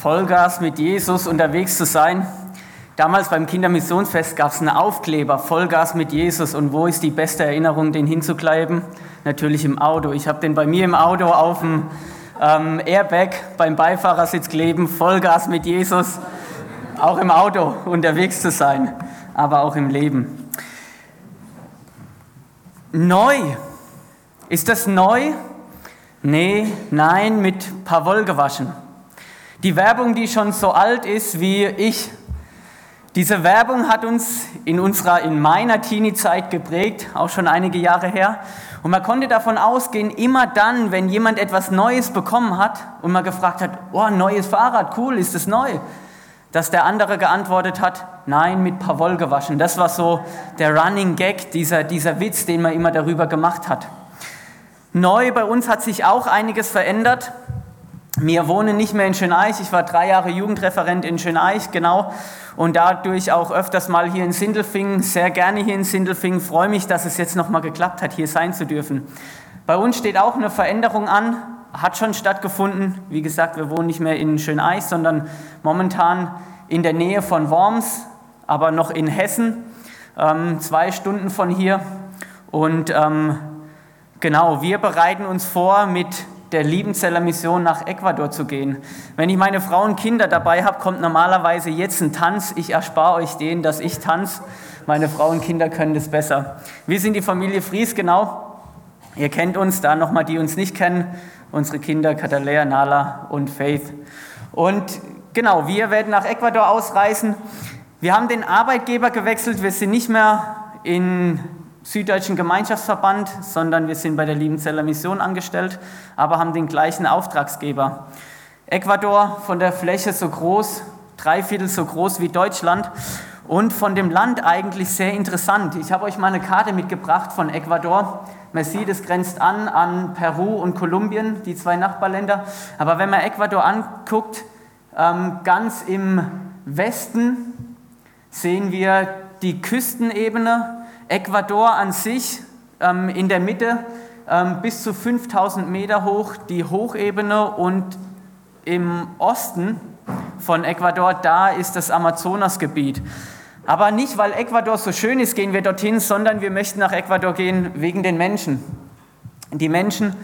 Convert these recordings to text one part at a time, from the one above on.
Vollgas mit Jesus unterwegs zu sein. Damals beim Kindermissionsfest gab es einen Aufkleber, Vollgas mit Jesus. Und wo ist die beste Erinnerung, den hinzukleiben? Natürlich im Auto. Ich habe den bei mir im Auto auf dem ähm, Airbag beim Beifahrersitz kleben, Vollgas mit Jesus. Auch im Auto unterwegs zu sein, aber auch im Leben. Neu. Ist das neu? Nee, nein, mit Pavol gewaschen. Die Werbung, die schon so alt ist wie ich. Diese Werbung hat uns in unserer, in meiner Teenie-Zeit geprägt, auch schon einige Jahre her. Und man konnte davon ausgehen, immer dann, wenn jemand etwas Neues bekommen hat und man gefragt hat, oh, neues Fahrrad, cool, ist es neu? Dass der andere geantwortet hat, nein, mit Pavol gewaschen. Das war so der Running Gag, dieser, dieser Witz, den man immer darüber gemacht hat. Neu bei uns hat sich auch einiges verändert. Wir wohnen nicht mehr in Schöneich. Ich war drei Jahre Jugendreferent in Schöneich, genau. Und dadurch auch öfters mal hier in Sindelfingen, sehr gerne hier in Sindelfingen. Freue mich, dass es jetzt nochmal geklappt hat, hier sein zu dürfen. Bei uns steht auch eine Veränderung an, hat schon stattgefunden. Wie gesagt, wir wohnen nicht mehr in Schöneich, sondern momentan in der Nähe von Worms, aber noch in Hessen, ähm, zwei Stunden von hier. Und ähm, Genau, wir bereiten uns vor, mit der Liebenzeller Mission nach Ecuador zu gehen. Wenn ich meine Frau und Kinder dabei habe, kommt normalerweise jetzt ein Tanz. Ich erspare euch den, dass ich tanze. Meine Frau und Kinder können das besser. Wir sind die Familie Fries, genau. Ihr kennt uns, da nochmal die uns nicht kennen. Unsere Kinder Katalea, Nala und Faith. Und genau, wir werden nach Ecuador ausreisen. Wir haben den Arbeitgeber gewechselt. Wir sind nicht mehr in Süddeutschen Gemeinschaftsverband, sondern wir sind bei der Liebenzeller Mission angestellt, aber haben den gleichen Auftragsgeber. Ecuador von der Fläche so groß, drei Viertel so groß wie Deutschland und von dem Land eigentlich sehr interessant. Ich habe euch mal eine Karte mitgebracht von Ecuador. Man sieht, es grenzt an an Peru und Kolumbien, die zwei Nachbarländer. Aber wenn man Ecuador anguckt, ähm, ganz im Westen sehen wir die Küstenebene Ecuador an sich ähm, in der Mitte ähm, bis zu 5000 Meter hoch die Hochebene und im Osten von Ecuador, da ist das Amazonasgebiet. Aber nicht, weil Ecuador so schön ist, gehen wir dorthin, sondern wir möchten nach Ecuador gehen wegen den Menschen. Die Menschen,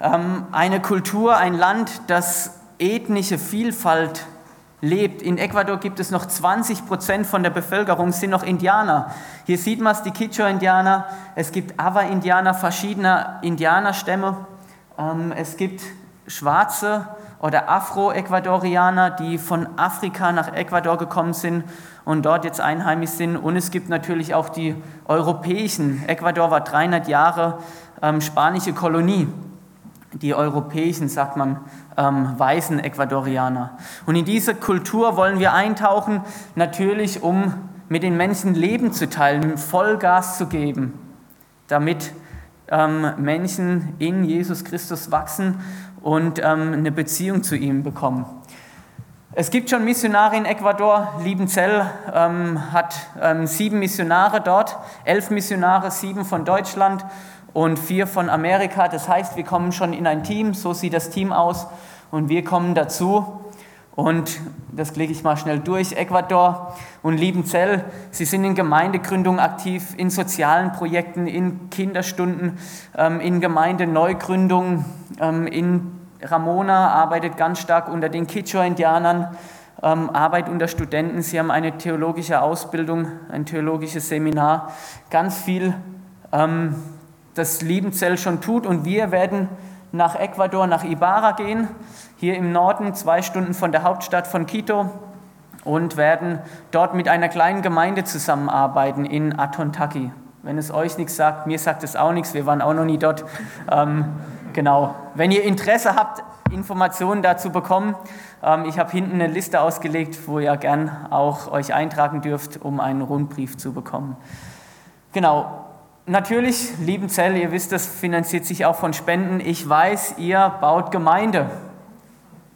ähm, eine Kultur, ein Land, das ethnische Vielfalt lebt. In Ecuador gibt es noch 20 Prozent von der Bevölkerung sind noch Indianer. Hier sieht man es, die Quichua-Indianer. Es gibt Awa-Indianer, verschiedene Indianerstämme. Ähm, es gibt Schwarze oder Afro-Ecuadorianer, die von Afrika nach Ecuador gekommen sind und dort jetzt einheimisch sind. Und es gibt natürlich auch die europäischen. Ecuador war 300 Jahre ähm, spanische Kolonie die europäischen, sagt man, ähm, weißen Ecuadorianer. Und in diese Kultur wollen wir eintauchen, natürlich um mit den Menschen Leben zu teilen, Vollgas zu geben, damit ähm, Menschen in Jesus Christus wachsen und ähm, eine Beziehung zu ihm bekommen. Es gibt schon Missionare in Ecuador. Liebenzell ähm, hat ähm, sieben Missionare dort, elf Missionare, sieben von Deutschland und vier von Amerika. Das heißt, wir kommen schon in ein Team, so sieht das Team aus und wir kommen dazu. Und das klicke ich mal schnell durch. Ecuador und Liebenzell, sie sind in Gemeindegründung aktiv, in sozialen Projekten, in Kinderstunden, ähm, in Gemeindeneugründung. Ähm, in Ramona arbeitet ganz stark unter den Quichua-Indianern, ähm, Arbeit unter Studenten. Sie haben eine theologische Ausbildung, ein theologisches Seminar, ganz viel das Liebenzell schon tut. Und wir werden nach Ecuador, nach Ibarra gehen, hier im Norden, zwei Stunden von der Hauptstadt von Quito und werden dort mit einer kleinen Gemeinde zusammenarbeiten in Atontaki. Wenn es euch nichts sagt, mir sagt es auch nichts, wir waren auch noch nie dort. Ähm, genau. Wenn ihr Interesse habt, Informationen dazu bekommen, ähm, ich habe hinten eine Liste ausgelegt, wo ihr gern auch euch eintragen dürft, um einen Rundbrief zu bekommen. Genau, Natürlich, lieben Zell, ihr wisst, das finanziert sich auch von Spenden. Ich weiß, ihr baut Gemeinde.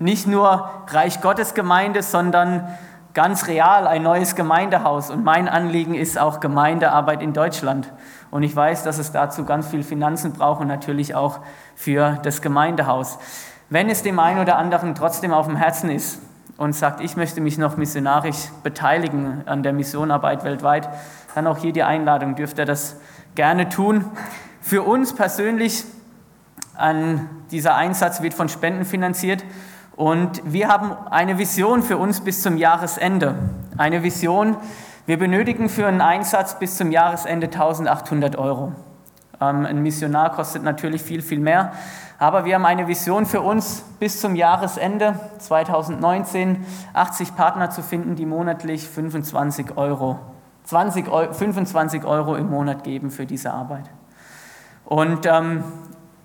Nicht nur Reich Gottes Gemeinde, sondern ganz real ein neues Gemeindehaus. Und mein Anliegen ist auch Gemeindearbeit in Deutschland. Und ich weiß, dass es dazu ganz viel Finanzen braucht und natürlich auch für das Gemeindehaus. Wenn es dem einen oder anderen trotzdem auf dem Herzen ist und sagt, ich möchte mich noch missionarisch beteiligen an der Missionarbeit weltweit, dann auch hier die Einladung, dürft ihr das gerne tun. Für uns persönlich, an dieser Einsatz wird von Spenden finanziert und wir haben eine Vision für uns bis zum Jahresende. Eine Vision, wir benötigen für einen Einsatz bis zum Jahresende 1800 Euro. Ähm, ein Missionar kostet natürlich viel, viel mehr. Aber wir haben eine Vision für uns bis zum Jahresende 2019, 80 Partner zu finden, die monatlich 25 Euro, 20, 25 Euro im Monat geben für diese Arbeit. Und ähm,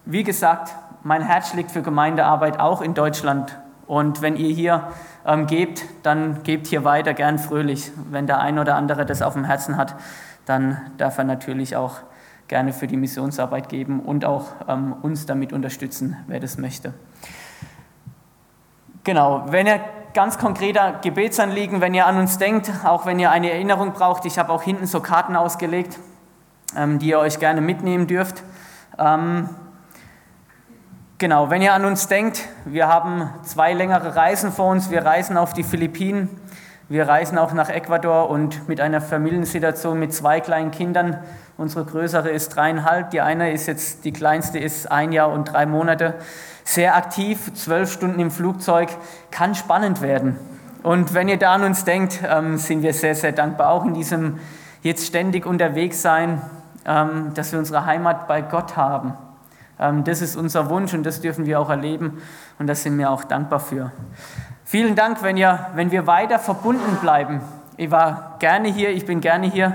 wie gesagt, mein Herz schlägt für Gemeindearbeit auch in Deutschland. Und wenn ihr hier ähm, gebt, dann gebt hier weiter gern fröhlich. Wenn der ein oder andere das auf dem Herzen hat, dann darf er natürlich auch gerne für die Missionsarbeit geben und auch ähm, uns damit unterstützen, wer das möchte. Genau, wenn ihr ganz konkreter Gebetsanliegen, wenn ihr an uns denkt, auch wenn ihr eine Erinnerung braucht, ich habe auch hinten so Karten ausgelegt, ähm, die ihr euch gerne mitnehmen dürft. Ähm, Genau, wenn ihr an uns denkt, wir haben zwei längere Reisen vor uns. Wir reisen auf die Philippinen, wir reisen auch nach Ecuador und mit einer Familiensituation mit zwei kleinen Kindern. Unsere größere ist dreieinhalb, die eine ist jetzt, die kleinste ist ein Jahr und drei Monate. Sehr aktiv, zwölf Stunden im Flugzeug, kann spannend werden. Und wenn ihr da an uns denkt, ähm, sind wir sehr, sehr dankbar, auch in diesem jetzt ständig unterwegs sein, ähm, dass wir unsere Heimat bei Gott haben. Ähm, das ist unser Wunsch und das dürfen wir auch erleben und da sind wir auch dankbar für. Vielen Dank, wenn, ihr, wenn wir weiter verbunden bleiben. Ich war gerne hier, ich bin gerne hier,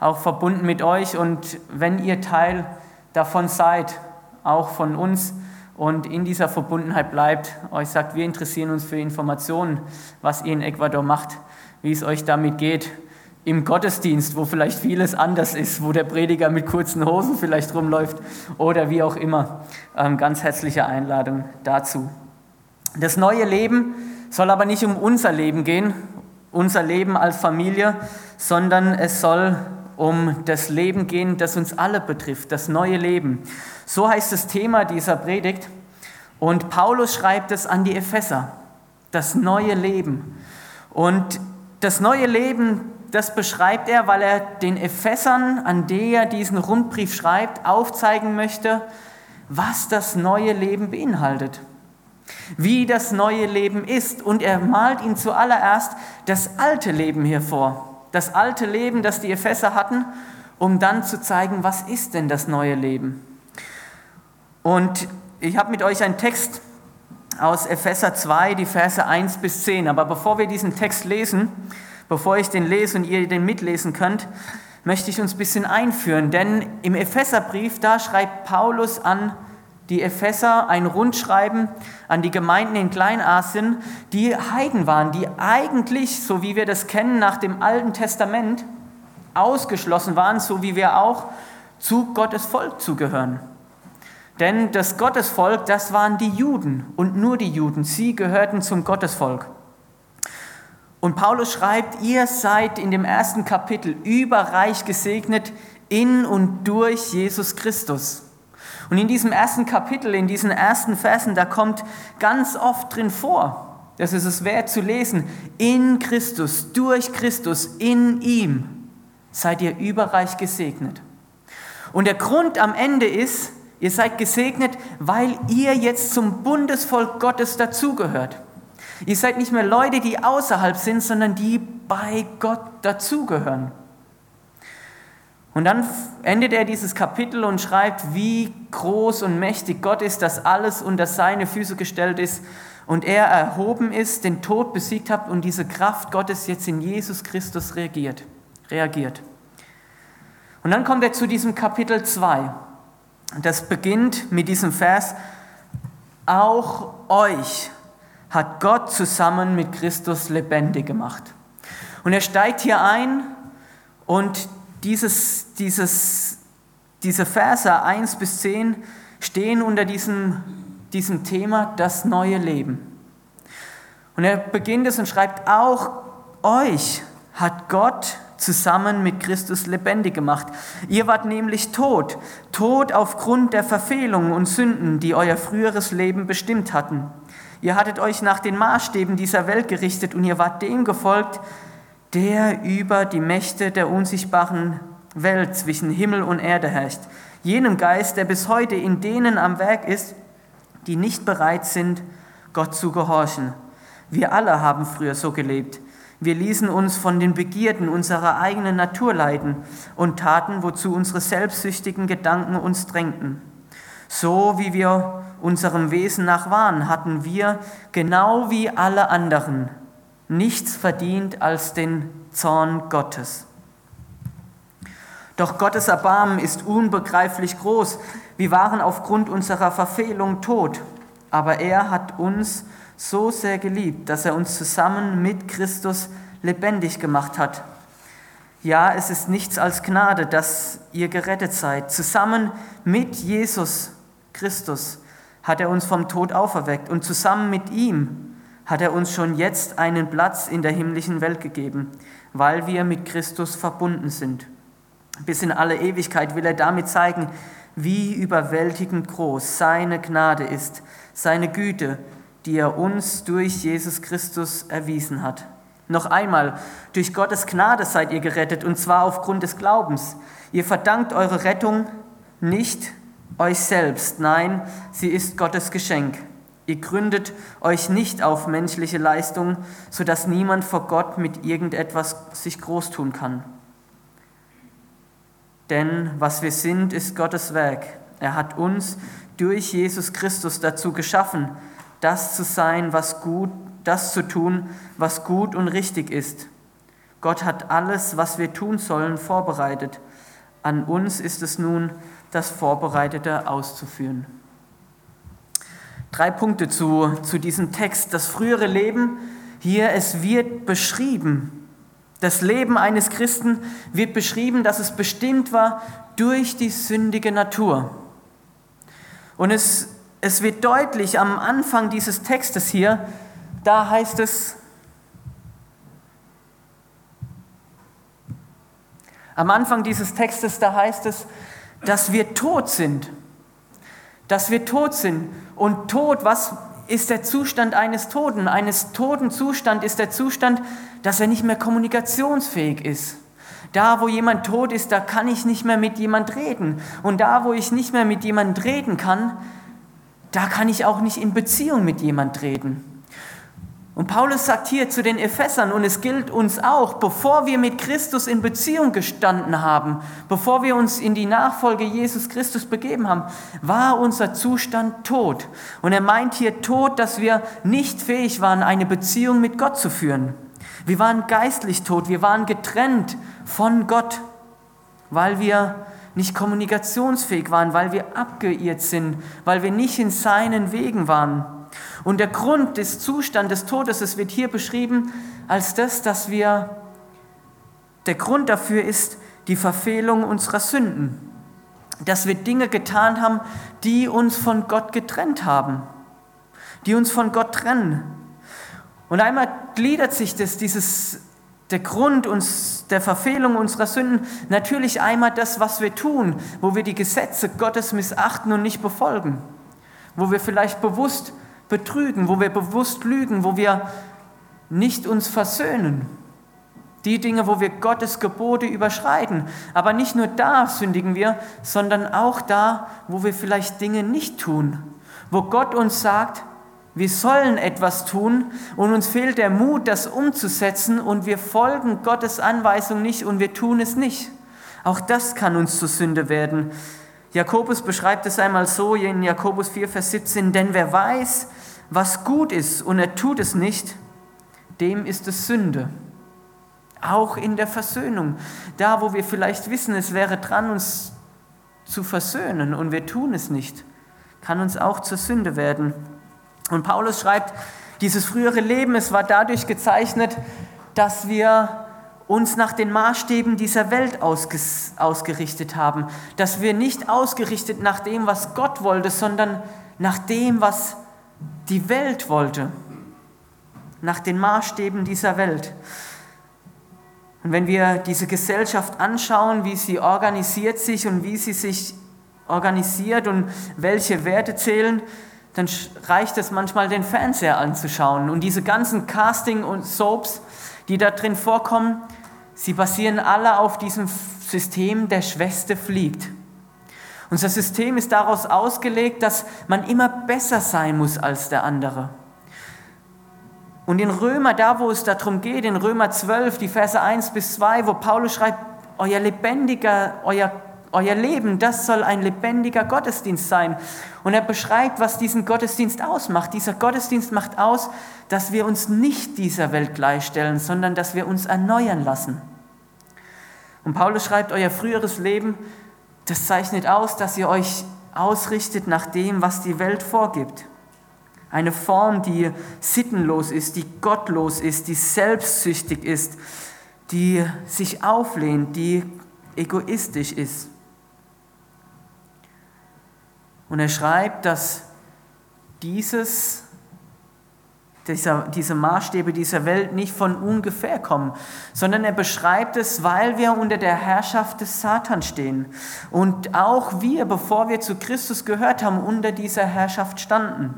auch verbunden mit euch und wenn ihr Teil davon seid, auch von uns und in dieser Verbundenheit bleibt, euch sagt, wir interessieren uns für Informationen, was ihr in Ecuador macht, wie es euch damit geht, im Gottesdienst, wo vielleicht vieles anders ist, wo der Prediger mit kurzen Hosen vielleicht rumläuft oder wie auch immer. Ähm, ganz herzliche Einladung dazu. Das neue Leben soll aber nicht um unser Leben gehen, unser Leben als Familie, sondern es soll um das Leben gehen, das uns alle betrifft, das neue Leben. So heißt das Thema dieser Predigt. Und Paulus schreibt es an die Epheser, das neue Leben. Und das neue Leben, das beschreibt er, weil er den Ephesern, an die er diesen Rundbrief schreibt, aufzeigen möchte, was das neue Leben beinhaltet, wie das neue Leben ist. Und er malt ihnen zuallererst das alte Leben hervor, das alte Leben, das die Epheser hatten, um dann zu zeigen, was ist denn das neue Leben. Und ich habe mit euch einen Text aus Epheser 2, die Verse 1 bis 10. Aber bevor wir diesen Text lesen, Bevor ich den lese und ihr den mitlesen könnt, möchte ich uns ein bisschen einführen, denn im Epheserbrief, da schreibt Paulus an die Epheser ein Rundschreiben an die Gemeinden in Kleinasien, die Heiden waren, die eigentlich, so wie wir das kennen nach dem Alten Testament, ausgeschlossen waren, so wie wir auch zu Gottes Volk zugehören. Denn das Gottesvolk, das waren die Juden und nur die Juden. Sie gehörten zum Gottesvolk. Und Paulus schreibt, ihr seid in dem ersten Kapitel überreich gesegnet in und durch Jesus Christus. Und in diesem ersten Kapitel, in diesen ersten Versen, da kommt ganz oft drin vor, das ist es wert zu lesen, in Christus, durch Christus, in ihm seid ihr überreich gesegnet. Und der Grund am Ende ist, ihr seid gesegnet, weil ihr jetzt zum Bundesvolk Gottes dazugehört. Ihr seid nicht mehr Leute, die außerhalb sind, sondern die bei Gott dazugehören. Und dann endet er dieses Kapitel und schreibt, wie groß und mächtig Gott ist, dass alles unter seine Füße gestellt ist und er erhoben ist, den Tod besiegt hat und diese Kraft Gottes jetzt in Jesus Christus reagiert. reagiert. Und dann kommt er zu diesem Kapitel 2. Das beginnt mit diesem Vers, auch euch hat Gott zusammen mit Christus lebendig gemacht. Und er steigt hier ein und dieses, dieses, diese Verse 1 bis 10 stehen unter diesem, diesem Thema das neue Leben. Und er beginnt es und schreibt, auch euch hat Gott zusammen mit Christus lebendig gemacht. Ihr wart nämlich tot, tot aufgrund der Verfehlungen und Sünden, die euer früheres Leben bestimmt hatten. Ihr hattet euch nach den Maßstäben dieser Welt gerichtet und ihr wart dem gefolgt, der über die Mächte der unsichtbaren Welt zwischen Himmel und Erde herrscht. Jenem Geist, der bis heute in denen am Werk ist, die nicht bereit sind, Gott zu gehorchen. Wir alle haben früher so gelebt. Wir ließen uns von den Begierden unserer eigenen Natur leiten und taten, wozu unsere selbstsüchtigen Gedanken uns drängten. So wie wir unserem Wesen nach waren, hatten wir, genau wie alle anderen, nichts verdient als den Zorn Gottes. Doch Gottes Erbarmen ist unbegreiflich groß. Wir waren aufgrund unserer Verfehlung tot, aber er hat uns so sehr geliebt, dass er uns zusammen mit Christus lebendig gemacht hat. Ja, es ist nichts als Gnade, dass ihr gerettet seid. Zusammen mit Jesus Christus hat er uns vom Tod auferweckt und zusammen mit ihm hat er uns schon jetzt einen Platz in der himmlischen Welt gegeben, weil wir mit Christus verbunden sind. Bis in alle Ewigkeit will er damit zeigen, wie überwältigend groß seine Gnade ist, seine Güte, die er uns durch Jesus Christus erwiesen hat. Noch einmal, durch Gottes Gnade seid ihr gerettet, und zwar aufgrund des Glaubens. Ihr verdankt eure Rettung nicht euch selbst, nein, sie ist Gottes Geschenk. Ihr gründet euch nicht auf menschliche Leistung, sodass niemand vor Gott mit irgendetwas sich groß tun kann. Denn was wir sind, ist Gottes Werk. Er hat uns durch Jesus Christus dazu geschaffen, das zu sein, was gut, das zu tun, was gut und richtig ist. Gott hat alles, was wir tun sollen, vorbereitet. An uns ist es nun, das Vorbereitete auszuführen. Drei Punkte zu, zu diesem Text. Das frühere Leben, hier, es wird beschrieben. Das Leben eines Christen wird beschrieben, dass es bestimmt war durch die sündige Natur. Und es, es wird deutlich am Anfang dieses Textes hier, da heißt es, am Anfang dieses Textes, da heißt es, dass wir tot sind. Dass wir tot sind. Und tot, was ist der Zustand eines Toten? Eines toten Zustand ist der Zustand, dass er nicht mehr kommunikationsfähig ist. Da, wo jemand tot ist, da kann ich nicht mehr mit jemand reden. Und da, wo ich nicht mehr mit jemand reden kann, da kann ich auch nicht in Beziehung mit jemand reden. Und Paulus sagt hier zu den Ephesern, und es gilt uns auch, bevor wir mit Christus in Beziehung gestanden haben, bevor wir uns in die Nachfolge Jesus Christus begeben haben, war unser Zustand tot. Und er meint hier tot, dass wir nicht fähig waren, eine Beziehung mit Gott zu führen. Wir waren geistlich tot, wir waren getrennt von Gott, weil wir nicht kommunikationsfähig waren, weil wir abgeirrt sind, weil wir nicht in seinen Wegen waren. Und der Grund des Zustandes des Todes, es wird hier beschrieben als das, dass wir, der Grund dafür ist die Verfehlung unserer Sünden. Dass wir Dinge getan haben, die uns von Gott getrennt haben, die uns von Gott trennen. Und einmal gliedert sich das, dieses, der Grund uns, der Verfehlung unserer Sünden natürlich einmal das, was wir tun, wo wir die Gesetze Gottes missachten und nicht befolgen, wo wir vielleicht bewusst betrügen, wo wir bewusst lügen, wo wir nicht uns versöhnen. Die Dinge, wo wir Gottes Gebote überschreiten. Aber nicht nur da sündigen wir, sondern auch da, wo wir vielleicht Dinge nicht tun. Wo Gott uns sagt, wir sollen etwas tun und uns fehlt der Mut, das umzusetzen und wir folgen Gottes Anweisung nicht und wir tun es nicht. Auch das kann uns zur Sünde werden. Jakobus beschreibt es einmal so in Jakobus 4, Vers 17, denn wer weiß, was gut ist und er tut es nicht, dem ist es Sünde. Auch in der Versöhnung. Da, wo wir vielleicht wissen, es wäre dran, uns zu versöhnen und wir tun es nicht, kann uns auch zur Sünde werden. Und Paulus schreibt, dieses frühere Leben, es war dadurch gezeichnet, dass wir uns nach den Maßstäben dieser Welt ausgerichtet haben, dass wir nicht ausgerichtet nach dem, was Gott wollte, sondern nach dem, was die Welt wollte, nach den Maßstäben dieser Welt. Und wenn wir diese Gesellschaft anschauen, wie sie organisiert sich und wie sie sich organisiert und welche Werte zählen, dann reicht es manchmal, den Fernseher anzuschauen. Und diese ganzen Casting und Soaps, die da drin vorkommen, sie basieren alle auf diesem System, der Schwester fliegt. Unser System ist daraus ausgelegt, dass man immer besser sein muss als der andere. Und in Römer, da wo es darum geht, in Römer 12, die Verse 1 bis 2, wo Paulus schreibt, euer lebendiger, euer, euer Leben, das soll ein lebendiger Gottesdienst sein. Und er beschreibt, was diesen Gottesdienst ausmacht. Dieser Gottesdienst macht aus, dass wir uns nicht dieser Welt gleichstellen, sondern dass wir uns erneuern lassen. Und Paulus schreibt, euer früheres Leben, das zeichnet aus, dass ihr euch ausrichtet nach dem, was die Welt vorgibt. Eine Form, die sittenlos ist, die gottlos ist, die selbstsüchtig ist, die sich auflehnt, die egoistisch ist. Und er schreibt, dass dieses, dieser, diese Maßstäbe dieser Welt nicht von ungefähr kommen, sondern er beschreibt es, weil wir unter der Herrschaft des Satan stehen. Und auch wir, bevor wir zu Christus gehört haben, unter dieser Herrschaft standen.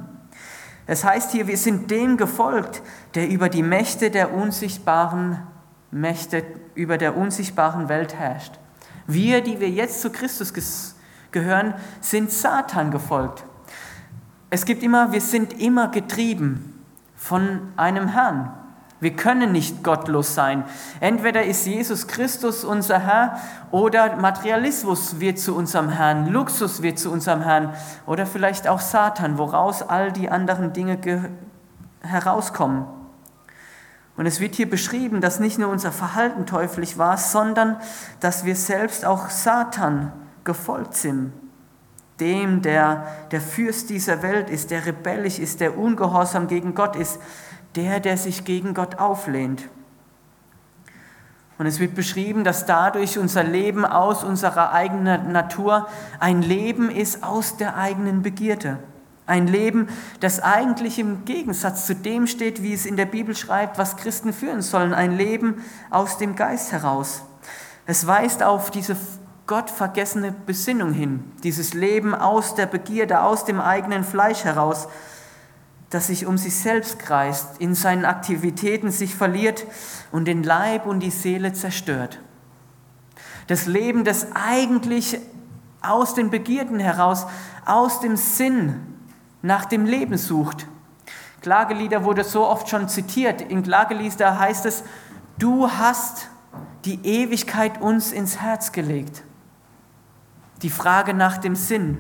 Es heißt hier, wir sind dem gefolgt, der über die Mächte der unsichtbaren Mächte über der unsichtbaren Welt herrscht. Wir, die wir jetzt zu Christus gehören, sind Satan gefolgt. Es gibt immer, wir sind immer getrieben von einem Herrn. Wir können nicht gottlos sein. Entweder ist Jesus Christus unser Herr oder Materialismus wird zu unserem Herrn, Luxus wird zu unserem Herrn oder vielleicht auch Satan, woraus all die anderen Dinge herauskommen. Und es wird hier beschrieben, dass nicht nur unser Verhalten teuflisch war, sondern dass wir selbst auch Satan gefolgt sind. Dem, der der Fürst dieser Welt ist, der rebellisch ist, der ungehorsam gegen Gott ist, der, der sich gegen Gott auflehnt. Und es wird beschrieben, dass dadurch unser Leben aus unserer eigenen Natur ein Leben ist aus der eigenen Begierde. Ein Leben, das eigentlich im Gegensatz zu dem steht, wie es in der Bibel schreibt, was Christen führen sollen. Ein Leben aus dem Geist heraus. Es weist auf diese gottvergessene Besinnung hin, dieses Leben aus der Begierde, aus dem eigenen Fleisch heraus, das sich um sich selbst kreist, in seinen Aktivitäten sich verliert und den Leib und die Seele zerstört. Das Leben, das eigentlich aus den Begierden heraus, aus dem Sinn nach dem Leben sucht. Klagelieder wurde so oft schon zitiert. In Klagelieder heißt es, du hast die Ewigkeit uns ins Herz gelegt. Die Frage nach dem Sinn.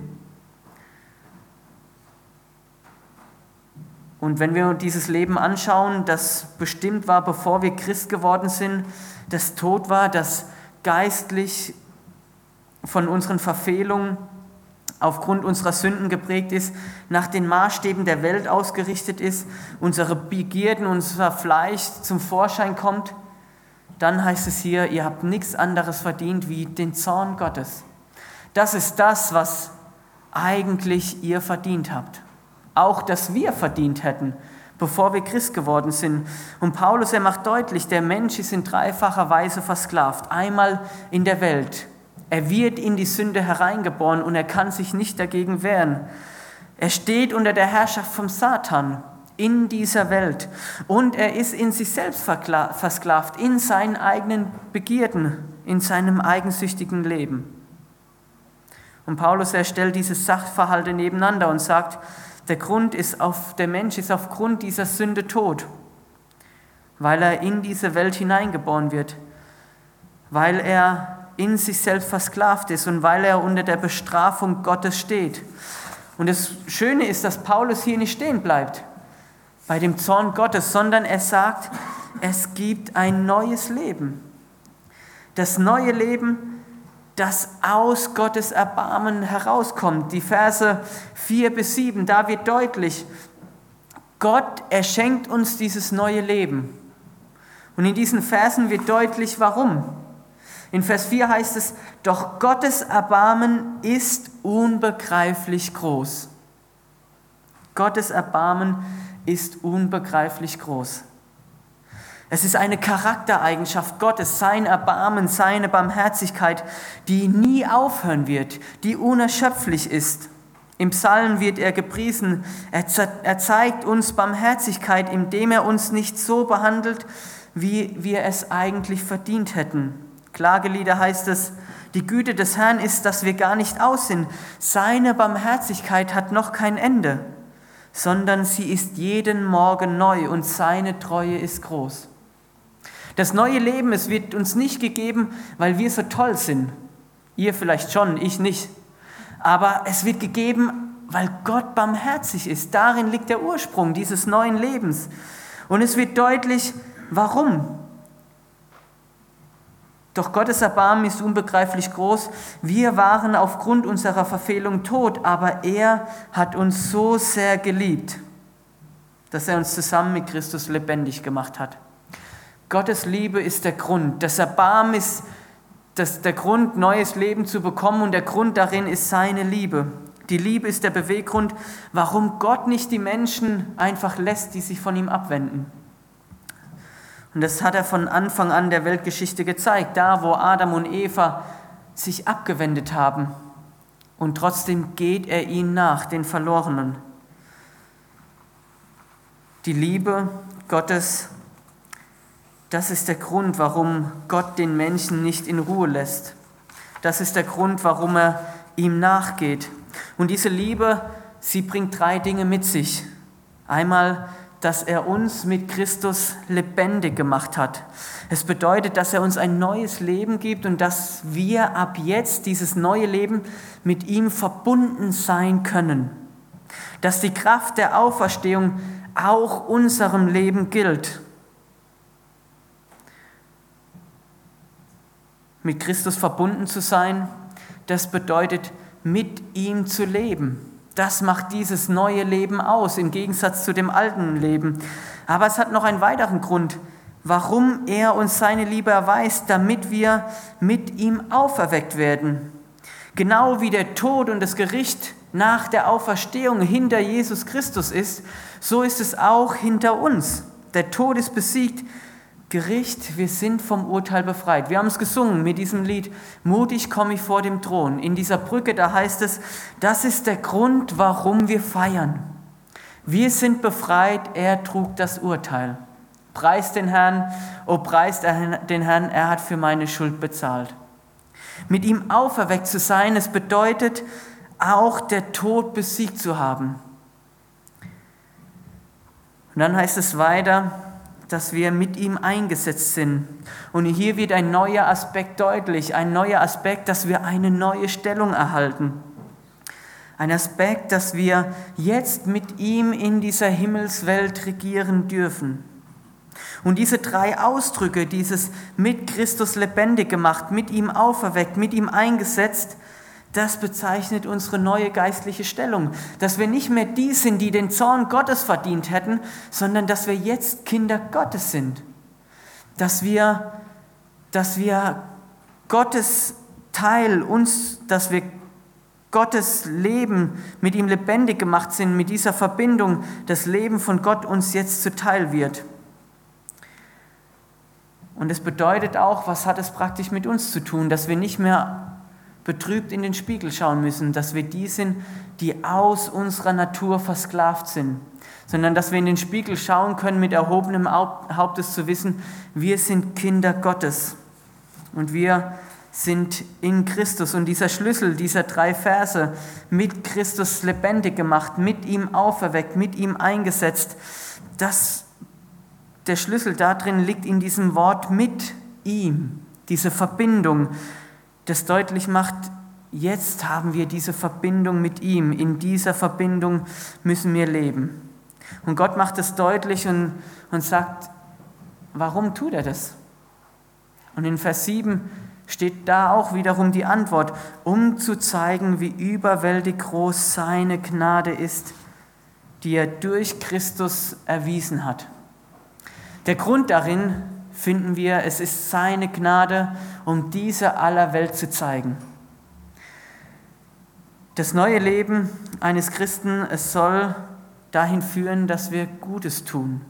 Und wenn wir dieses Leben anschauen, das bestimmt war, bevor wir Christ geworden sind, das tot war, das geistlich von unseren Verfehlungen aufgrund unserer Sünden geprägt ist, nach den Maßstäben der Welt ausgerichtet ist, unsere Begierden, unser Fleisch zum Vorschein kommt, dann heißt es hier, ihr habt nichts anderes verdient wie den Zorn Gottes. Das ist das, was eigentlich ihr verdient habt. Auch das wir verdient hätten, bevor wir Christ geworden sind. Und Paulus, er macht deutlich, der Mensch ist in dreifacher Weise versklavt. Einmal in der Welt, er wird in die Sünde hereingeboren und er kann sich nicht dagegen wehren. Er steht unter der Herrschaft vom Satan in dieser Welt und er ist in sich selbst versklavt, in seinen eigenen Begierden, in seinem eigensüchtigen Leben. Und Paulus, er stellt diese Sachverhalte nebeneinander und sagt, der Grund ist auf, der Mensch ist aufgrund dieser Sünde tot, weil er in diese Welt hineingeboren wird, weil er in sich selbst versklavt ist und weil er unter der Bestrafung Gottes steht. Und das Schöne ist, dass Paulus hier nicht stehen bleibt bei dem Zorn Gottes, sondern er sagt, es gibt ein neues Leben. Das neue Leben, das aus Gottes Erbarmen herauskommt. Die Verse 4 bis 7, da wird deutlich, Gott, er schenkt uns dieses neue Leben. Und in diesen Versen wird deutlich, warum. In Vers 4 heißt es, doch Gottes Erbarmen ist unbegreiflich groß. Gottes Erbarmen ist unbegreiflich groß. Es ist eine Charaktereigenschaft Gottes, sein Erbarmen, seine Barmherzigkeit, die nie aufhören wird, die unerschöpflich ist. Im Psalm wird er gepriesen. Er, er zeigt uns Barmherzigkeit, indem er uns nicht so behandelt, wie wir es eigentlich verdient hätten. Klagelieder heißt es, die Güte des Herrn ist, dass wir gar nicht aus sind. Seine Barmherzigkeit hat noch kein Ende, sondern sie ist jeden Morgen neu und seine Treue ist groß. Das neue Leben, es wird uns nicht gegeben, weil wir so toll sind. Ihr vielleicht schon, ich nicht. Aber es wird gegeben, weil Gott barmherzig ist. Darin liegt der Ursprung dieses neuen Lebens. Und es wird deutlich, warum. Doch Gottes Erbarmen ist unbegreiflich groß. Wir waren aufgrund unserer Verfehlung tot, aber er hat uns so sehr geliebt, dass er uns zusammen mit Christus lebendig gemacht hat. Gottes Liebe ist der Grund. Das Erbarmen ist das, der Grund, neues Leben zu bekommen und der Grund darin ist seine Liebe. Die Liebe ist der Beweggrund, warum Gott nicht die Menschen einfach lässt, die sich von ihm abwenden. Und das hat er von Anfang an der Weltgeschichte gezeigt, da wo Adam und Eva sich abgewendet haben. Und trotzdem geht er ihnen nach, den Verlorenen. Die Liebe Gottes, das ist der Grund, warum Gott den Menschen nicht in Ruhe lässt. Das ist der Grund, warum er ihm nachgeht. Und diese Liebe, sie bringt drei Dinge mit sich. Einmal dass er uns mit Christus lebendig gemacht hat. Es bedeutet, dass er uns ein neues Leben gibt und dass wir ab jetzt dieses neue Leben mit ihm verbunden sein können. Dass die Kraft der Auferstehung auch unserem Leben gilt. Mit Christus verbunden zu sein, das bedeutet mit ihm zu leben. Das macht dieses neue Leben aus, im Gegensatz zu dem alten Leben. Aber es hat noch einen weiteren Grund, warum er uns seine Liebe erweist, damit wir mit ihm auferweckt werden. Genau wie der Tod und das Gericht nach der Auferstehung hinter Jesus Christus ist, so ist es auch hinter uns. Der Tod ist besiegt, Gericht, wir sind vom Urteil befreit. Wir haben es gesungen mit diesem Lied, mutig komme ich vor dem Thron. In dieser Brücke, da heißt es, das ist der Grund, warum wir feiern. Wir sind befreit, er trug das Urteil. Preis den Herrn, oh preis den Herrn, er hat für meine Schuld bezahlt. Mit ihm auferweckt zu sein, es bedeutet auch der Tod besiegt zu haben. Und dann heißt es weiter, dass wir mit ihm eingesetzt sind. Und hier wird ein neuer Aspekt deutlich, ein neuer Aspekt, dass wir eine neue Stellung erhalten. Ein Aspekt, dass wir jetzt mit ihm in dieser Himmelswelt regieren dürfen. Und diese drei Ausdrücke, dieses mit Christus lebendig gemacht, mit ihm auferweckt, mit ihm eingesetzt, das bezeichnet unsere neue geistliche Stellung, dass wir nicht mehr die sind, die den Zorn Gottes verdient hätten, sondern dass wir jetzt Kinder Gottes sind. Dass wir, dass wir Gottes Teil, uns, dass wir Gottes Leben mit ihm lebendig gemacht sind, mit dieser Verbindung, das Leben von Gott uns jetzt zuteil wird. Und es bedeutet auch, was hat es praktisch mit uns zu tun, dass wir nicht mehr betrübt in den Spiegel schauen müssen, dass wir die sind, die aus unserer Natur versklavt sind, sondern dass wir in den Spiegel schauen können mit erhobenem Hauptes zu wissen, wir sind Kinder Gottes und wir sind in Christus. Und dieser Schlüssel, dieser drei Verse, mit Christus lebendig gemacht, mit ihm auferweckt, mit ihm eingesetzt, das, der Schlüssel darin liegt in diesem Wort mit ihm, diese Verbindung, das deutlich macht, jetzt haben wir diese Verbindung mit ihm. In dieser Verbindung müssen wir leben. Und Gott macht es deutlich und, und sagt, warum tut er das? Und in Vers 7 steht da auch wiederum die Antwort, um zu zeigen, wie überwältig groß seine Gnade ist, die er durch Christus erwiesen hat. Der Grund darin finden wir, es ist seine Gnade um diese aller Welt zu zeigen. Das neue Leben eines Christen, es soll dahin führen, dass wir Gutes tun.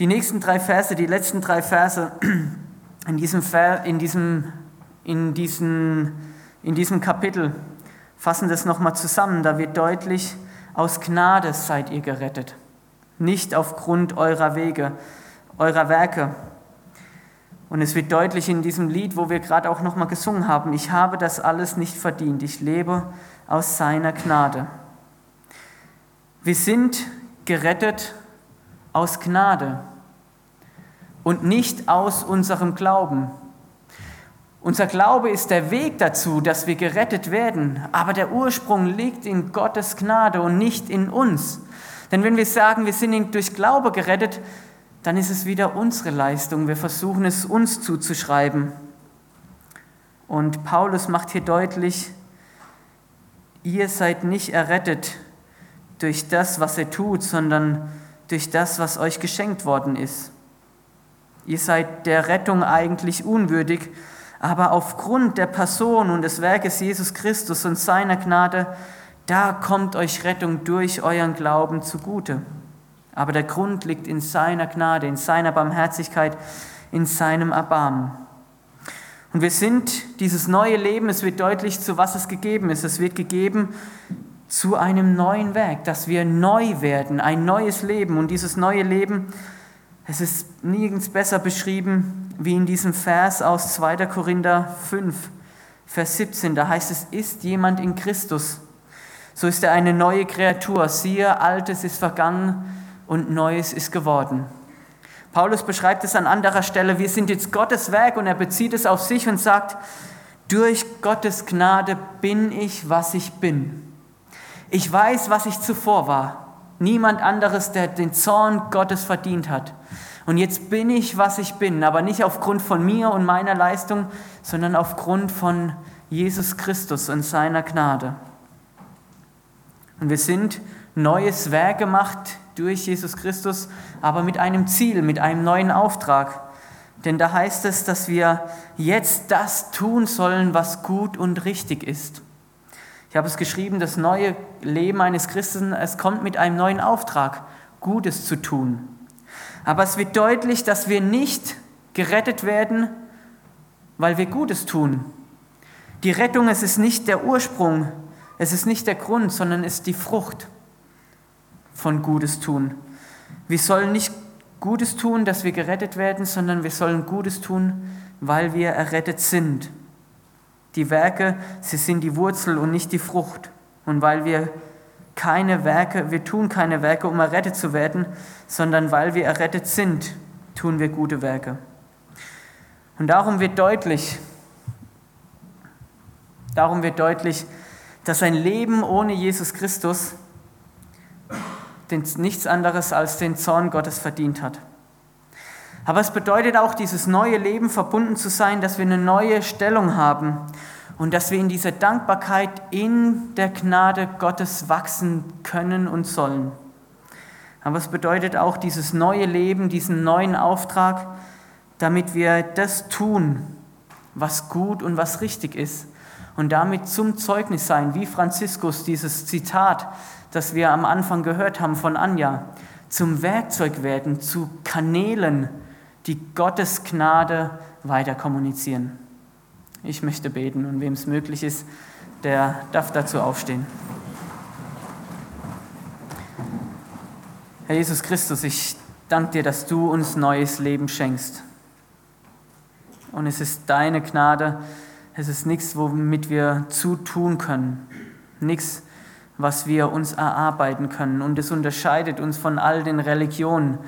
Die nächsten drei Verse, die letzten drei Verse in diesem, in diesem, in diesem, in diesem Kapitel fassen das nochmal zusammen. Da wird deutlich, aus Gnade seid ihr gerettet, nicht aufgrund eurer Wege, eurer Werke. Und es wird deutlich in diesem Lied, wo wir gerade auch nochmal gesungen haben, ich habe das alles nicht verdient, ich lebe aus seiner Gnade. Wir sind gerettet aus Gnade und nicht aus unserem Glauben. Unser Glaube ist der Weg dazu, dass wir gerettet werden, aber der Ursprung liegt in Gottes Gnade und nicht in uns. Denn wenn wir sagen, wir sind durch Glaube gerettet, dann ist es wieder unsere Leistung. Wir versuchen es uns zuzuschreiben. Und Paulus macht hier deutlich, ihr seid nicht errettet durch das, was ihr tut, sondern durch das, was euch geschenkt worden ist. Ihr seid der Rettung eigentlich unwürdig, aber aufgrund der Person und des Werkes Jesus Christus und seiner Gnade, da kommt euch Rettung durch euren Glauben zugute. Aber der Grund liegt in seiner Gnade, in seiner Barmherzigkeit, in seinem Erbarmen. Und wir sind dieses neue Leben, es wird deutlich, zu was es gegeben ist. Es wird gegeben zu einem neuen Werk, dass wir neu werden, ein neues Leben. Und dieses neue Leben, es ist nirgends besser beschrieben wie in diesem Vers aus 2. Korinther 5, Vers 17. Da heißt es, ist jemand in Christus, so ist er eine neue Kreatur. Siehe, Altes ist vergangen und Neues ist geworden. Paulus beschreibt es an anderer Stelle, wir sind jetzt Gottes Werk und er bezieht es auf sich und sagt, durch Gottes Gnade bin ich, was ich bin. Ich weiß, was ich zuvor war. Niemand anderes, der den Zorn Gottes verdient hat. Und jetzt bin ich, was ich bin, aber nicht aufgrund von mir und meiner Leistung, sondern aufgrund von Jesus Christus und seiner Gnade. Und wir sind neues Werk gemacht durch Jesus Christus, aber mit einem Ziel, mit einem neuen Auftrag. Denn da heißt es, dass wir jetzt das tun sollen, was gut und richtig ist. Ich habe es geschrieben, das neue Leben eines Christen, es kommt mit einem neuen Auftrag, Gutes zu tun. Aber es wird deutlich, dass wir nicht gerettet werden, weil wir Gutes tun. Die Rettung, es ist nicht der Ursprung, es ist nicht der Grund, sondern es ist die Frucht von Gutes tun. Wir sollen nicht Gutes tun, dass wir gerettet werden, sondern wir sollen Gutes tun, weil wir errettet sind. Die Werke, sie sind die Wurzel und nicht die Frucht. Und weil wir keine Werke, wir tun keine Werke, um errettet zu werden, sondern weil wir errettet sind, tun wir gute Werke. Und darum wird deutlich, darum wird deutlich, dass ein Leben ohne Jesus Christus nichts anderes als den Zorn Gottes verdient hat. Aber es bedeutet auch, dieses neue Leben verbunden zu sein, dass wir eine neue Stellung haben und dass wir in dieser Dankbarkeit in der Gnade Gottes wachsen können und sollen. Aber es bedeutet auch dieses neue Leben, diesen neuen Auftrag, damit wir das tun, was gut und was richtig ist und damit zum Zeugnis sein, wie Franziskus dieses Zitat, das wir am Anfang gehört haben von Anja, zum Werkzeug werden, zu Kanälen, die Gottes Gnade weiter kommunizieren. Ich möchte beten und wem es möglich ist, der darf dazu aufstehen. Herr Jesus Christus, ich danke dir, dass du uns neues Leben schenkst. Und es ist deine Gnade, es ist nichts, womit wir zutun können, nichts, was wir uns erarbeiten können. Und es unterscheidet uns von all den Religionen,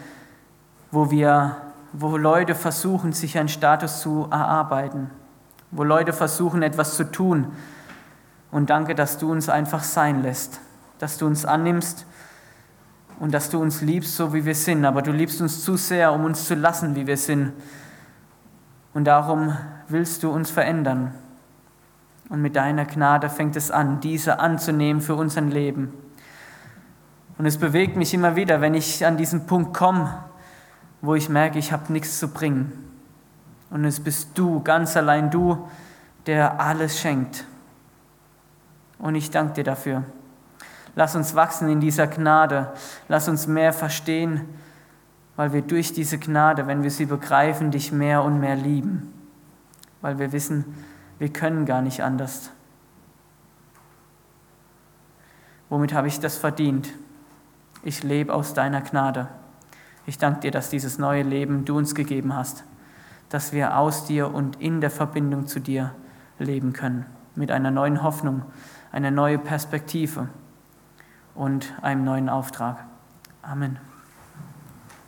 wo, wir, wo Leute versuchen, sich einen Status zu erarbeiten, wo Leute versuchen, etwas zu tun. Und danke, dass du uns einfach sein lässt, dass du uns annimmst und dass du uns liebst, so wie wir sind. Aber du liebst uns zu sehr, um uns zu lassen, wie wir sind. Und darum willst du uns verändern. Und mit deiner Gnade fängt es an, diese anzunehmen für unser Leben. Und es bewegt mich immer wieder, wenn ich an diesen Punkt komme, wo ich merke, ich habe nichts zu bringen. Und es bist du, ganz allein du, der alles schenkt. Und ich danke dir dafür. Lass uns wachsen in dieser Gnade. Lass uns mehr verstehen, weil wir durch diese Gnade, wenn wir sie begreifen, dich mehr und mehr lieben. Weil wir wissen, wir können gar nicht anders. Womit habe ich das verdient? Ich lebe aus deiner Gnade. Ich danke dir, dass dieses neue Leben du uns gegeben hast, dass wir aus dir und in der Verbindung zu dir leben können, mit einer neuen Hoffnung, einer neuen Perspektive und einem neuen Auftrag. Amen.